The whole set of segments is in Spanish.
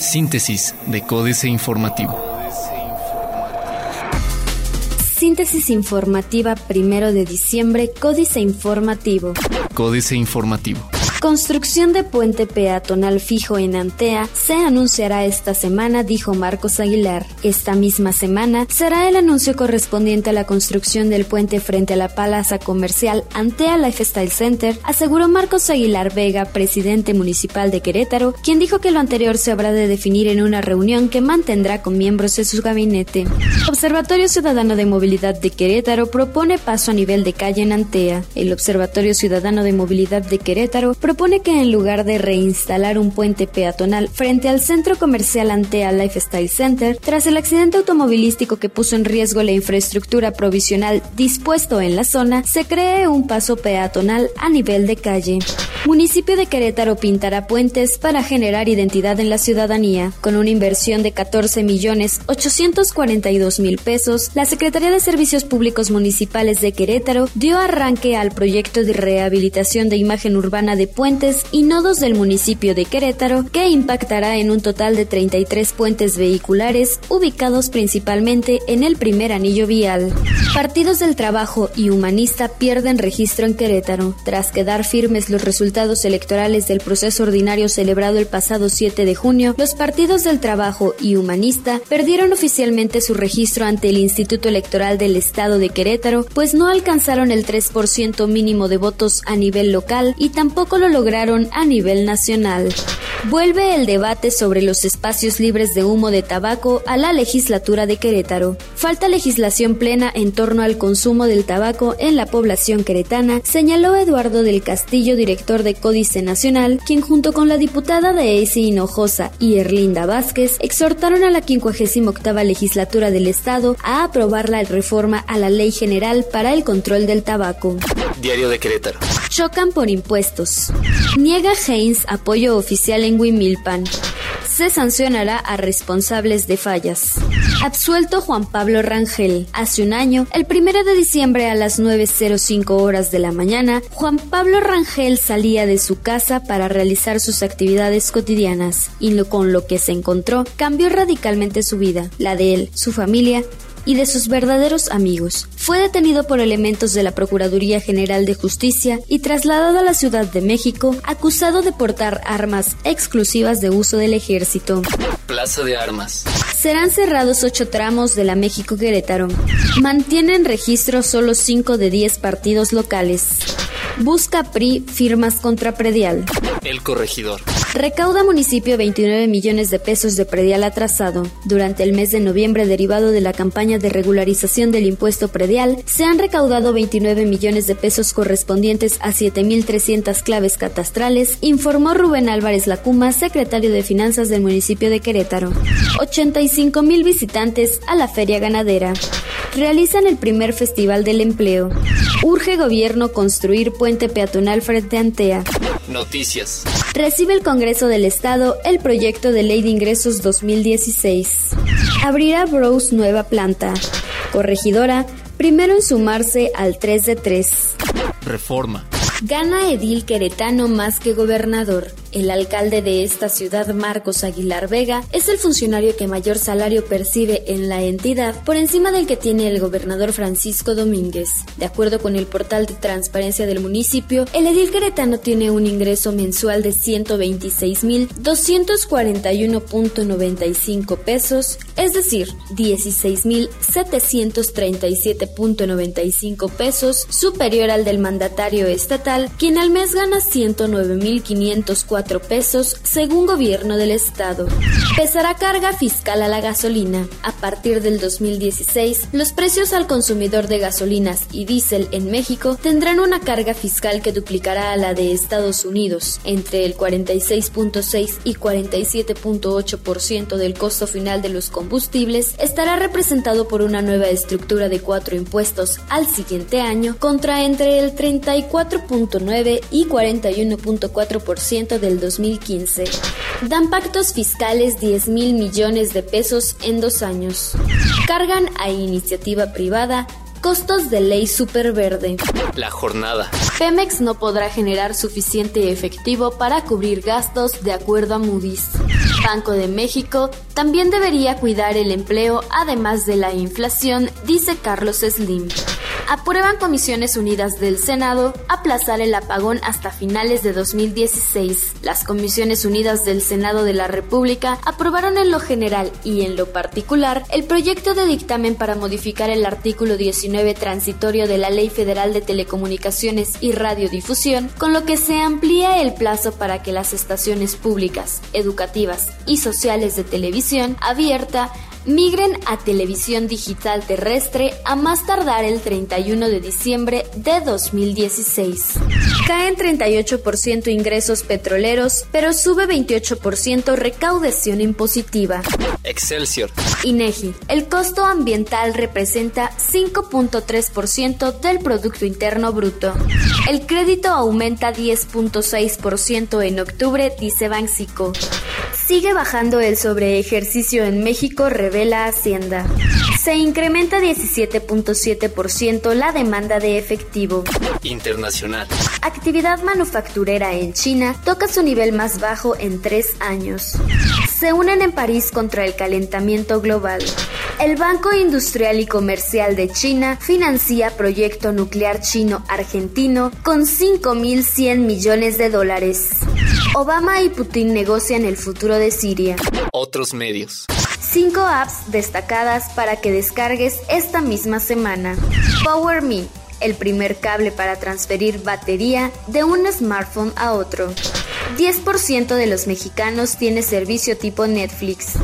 Síntesis de Códice Informativo. Síntesis informativa primero de diciembre, Códice Informativo. Códice Informativo. Construcción de puente peatonal fijo en Antea se anunciará esta semana, dijo Marcos Aguilar. Esta misma semana será el anuncio correspondiente a la construcción del puente frente a la Plaza Comercial Antea Lifestyle Center, aseguró Marcos Aguilar Vega, presidente municipal de Querétaro, quien dijo que lo anterior se habrá de definir en una reunión que mantendrá con miembros de su gabinete. Observatorio Ciudadano de Movilidad de Querétaro propone paso a nivel de calle en Antea. El Observatorio Ciudadano de Movilidad de Querétaro propone que en lugar de reinstalar un puente peatonal frente al centro comercial Antea Lifestyle Center, tras el accidente automovilístico que puso en riesgo la infraestructura provisional dispuesto en la zona, se cree un paso peatonal a nivel de calle. Municipio de Querétaro pintará puentes para generar identidad en la ciudadanía. Con una inversión de 14 millones 842 mil pesos, la Secretaría de Servicios Públicos Municipales de Querétaro dio arranque al proyecto de rehabilitación de imagen urbana de puentes y nodos del municipio de Querétaro, que impactará en un total de 33 puentes vehiculares ubicados principalmente en el primer anillo vial. Partidos del Trabajo y Humanista pierden registro en Querétaro, tras quedar firmes los resultados electorales del proceso ordinario celebrado el pasado 7 de junio, los partidos del Trabajo y Humanista perdieron oficialmente su registro ante el Instituto Electoral del Estado de Querétaro, pues no alcanzaron el 3% mínimo de votos a nivel local y tampoco lo lograron a nivel nacional. Vuelve el debate sobre los espacios libres de humo de tabaco a la legislatura de Querétaro. Falta legislación plena en torno al consumo del tabaco en la población queretana, señaló Eduardo del Castillo, director de Códice Nacional, quien junto con la diputada de ESI Hinojosa y Erlinda Vázquez exhortaron a la 58 legislatura del Estado a aprobar la reforma a la Ley General para el Control del Tabaco. Diario de Querétaro. Chocan por impuestos. Niega Haynes apoyo oficial en Wimilpan. Se sancionará a responsables de fallas. Absuelto Juan Pablo Rangel. Hace un año, el primero de diciembre a las 9.05 horas de la mañana, Juan Pablo Rangel salía de su casa para realizar sus actividades cotidianas y lo, con lo que se encontró cambió radicalmente su vida, la de él, su familia y de sus verdaderos amigos. Fue detenido por elementos de la Procuraduría General de Justicia y trasladado a la Ciudad de México acusado de portar armas exclusivas de uso del ejército. Plaza de Armas. Serán cerrados ocho tramos de la México Querétaro. Mantienen registro solo cinco de diez partidos locales. Busca PRI firmas contra predial. El corregidor. Recauda municipio 29 millones de pesos de predial atrasado. Durante el mes de noviembre, derivado de la campaña de regularización del impuesto predial, se han recaudado 29 millones de pesos correspondientes a 7.300 claves catastrales, informó Rubén Álvarez Lacuma, secretario de Finanzas del municipio de Querétaro. 85 mil visitantes a la feria ganadera. Realizan el primer festival del empleo. Urge gobierno construir puente peatonal frente a Antea. Noticias. Recibe el Congreso del Estado el proyecto de Ley de Ingresos 2016. Abrirá Bros nueva planta. Corregidora, primero en sumarse al 3 de 3. Reforma. Gana edil queretano más que gobernador. El alcalde de esta ciudad, Marcos Aguilar Vega, es el funcionario que mayor salario percibe en la entidad por encima del que tiene el gobernador Francisco Domínguez. De acuerdo con el portal de transparencia del municipio, el edil queretano tiene un ingreso mensual de 126.241.95 pesos, es decir, 16.737.95 pesos, superior al del mandatario estatal, quien al mes gana 109.504 pesos según gobierno del estado. Pesará carga fiscal a la gasolina. A partir del 2016, los precios al consumidor de gasolinas y diésel en México tendrán una carga fiscal que duplicará a la de Estados Unidos, entre el 46.6 y 47.8% del costo final de los combustibles estará representado por una nueva estructura de cuatro impuestos al siguiente año contra entre el 34.9 y 41.4% del 2015. Dan pactos fiscales 10 mil millones de pesos en dos años. Cargan a iniciativa privada Costos de ley superverde. La jornada. Pemex no podrá generar suficiente efectivo para cubrir gastos de acuerdo a Moody's. Banco de México también debería cuidar el empleo además de la inflación, dice Carlos Slim aprueban Comisiones Unidas del Senado aplazar el apagón hasta finales de 2016. Las Comisiones Unidas del Senado de la República aprobaron en lo general y en lo particular el proyecto de dictamen para modificar el artículo 19 transitorio de la Ley Federal de Telecomunicaciones y Radiodifusión, con lo que se amplía el plazo para que las estaciones públicas, educativas y sociales de televisión abierta migren a televisión digital terrestre a más tardar el 31 de diciembre de 2016. Caen 38% ingresos petroleros, pero sube 28% recaudación impositiva. Excelsior. INEGI. El costo ambiental representa 5.3% del Producto Interno Bruto. El crédito aumenta 10.6% en octubre, dice Banxico. Sigue bajando el sobreejercicio en México, revela Hacienda. Se incrementa 17.7% la demanda de efectivo. Internacional. Actividad manufacturera en China toca su nivel más bajo en tres años. Se unen en París contra el calentamiento global. El Banco Industrial y Comercial de China financia proyecto nuclear chino-argentino con 5.100 millones de dólares. Obama y Putin negocian el futuro de Siria. Otros medios. Cinco apps destacadas para que descargues esta misma semana. Power Me, el primer cable para transferir batería de un smartphone a otro. 10% de los mexicanos tiene servicio tipo Netflix.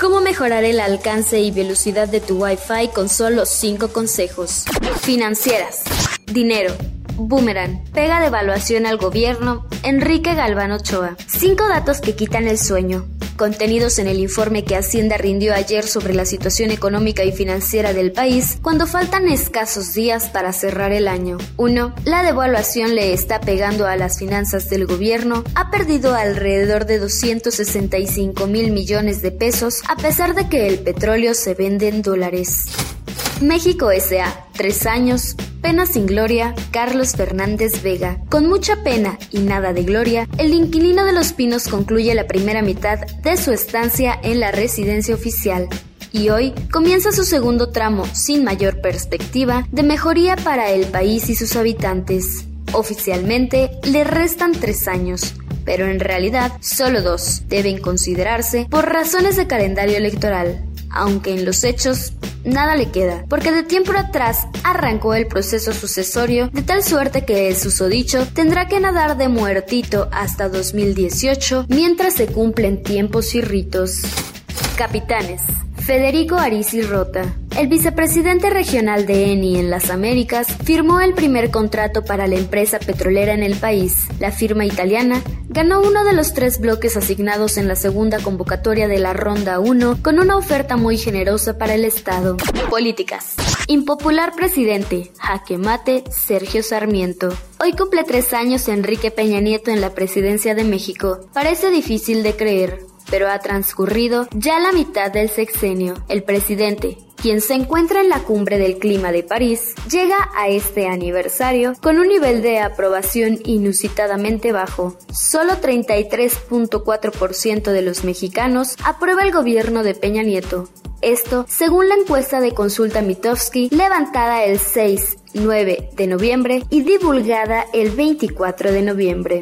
¿Cómo mejorar el alcance y velocidad de tu Wi-Fi con solo 5 consejos? Financieras. Dinero. Boomerang. Pega de al gobierno. Enrique Galván Ochoa. Cinco datos que quitan el sueño contenidos en el informe que Hacienda rindió ayer sobre la situación económica y financiera del país cuando faltan escasos días para cerrar el año. 1. La devaluación le está pegando a las finanzas del gobierno, ha perdido alrededor de 265 mil millones de pesos a pesar de que el petróleo se vende en dólares. México S.A. Tres años, pena sin gloria, Carlos Fernández Vega. Con mucha pena y nada de gloria, el inquilino de Los Pinos concluye la primera mitad de su estancia en la residencia oficial. Y hoy comienza su segundo tramo, sin mayor perspectiva, de mejoría para el país y sus habitantes. Oficialmente le restan tres años, pero en realidad solo dos deben considerarse por razones de calendario electoral aunque en los hechos nada le queda, porque de tiempo atrás arrancó el proceso sucesorio de tal suerte que el susodicho tendrá que nadar de muertito hasta 2018 mientras se cumplen tiempos y ritos. Capitanes. Federico Arisi Rota. El vicepresidente regional de ENI en las Américas firmó el primer contrato para la empresa petrolera en el país. La firma italiana ganó uno de los tres bloques asignados en la segunda convocatoria de la Ronda 1 con una oferta muy generosa para el Estado. Políticas. Impopular presidente, jaque mate, Sergio Sarmiento. Hoy cumple tres años Enrique Peña Nieto en la presidencia de México. Parece difícil de creer, pero ha transcurrido ya la mitad del sexenio. El presidente, quien se encuentra en la cumbre del clima de París, llega a este aniversario con un nivel de aprobación inusitadamente bajo. Solo 33.4% de los mexicanos aprueba el gobierno de Peña Nieto. Esto, según la encuesta de consulta Mitofsky, levantada el 6 9 de noviembre y divulgada el 24 de noviembre.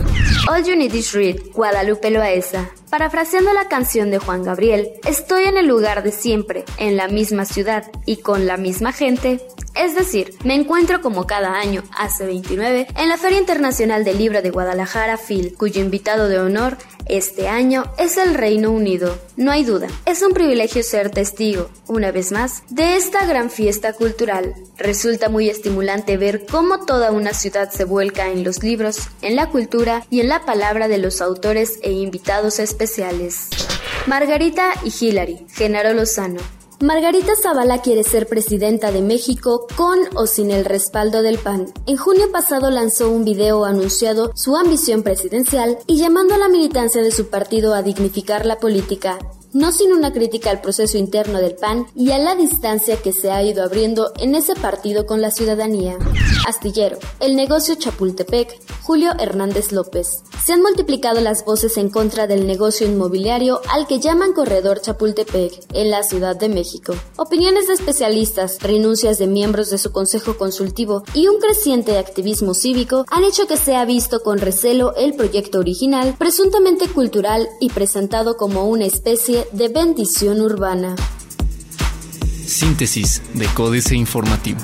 All You Need Is Read, Guadalupe Loaesa. Parafraseando la canción de Juan Gabriel, estoy en el lugar de siempre, en la misma ciudad y con la misma gente. Es decir, me encuentro como cada año, hace 29, en la Feria Internacional del Libro de Guadalajara, FIL, cuyo invitado de honor este año es el Reino Unido. No hay duda, es un privilegio ser testigo, una vez más, de esta gran fiesta cultural. Resulta muy estimulante ver cómo toda una ciudad se vuelca en los libros, en la cultura y en la palabra de los autores e invitados especiales. Margarita y Hillary, Genaro Lozano, Margarita Zavala quiere ser presidenta de México con o sin el respaldo del PAN. En junio pasado lanzó un video anunciado su ambición presidencial y llamando a la militancia de su partido a dignificar la política. No sin una crítica al proceso interno del PAN y a la distancia que se ha ido abriendo en ese partido con la ciudadanía. Astillero, el negocio Chapultepec, Julio Hernández López. Se han multiplicado las voces en contra del negocio inmobiliario al que llaman Corredor Chapultepec en la Ciudad de México. Opiniones de especialistas, renuncias de miembros de su consejo consultivo y un creciente activismo cívico han hecho que sea visto con recelo el proyecto original, presuntamente cultural y presentado como una especie de bendición urbana. Síntesis de Códice Informativo.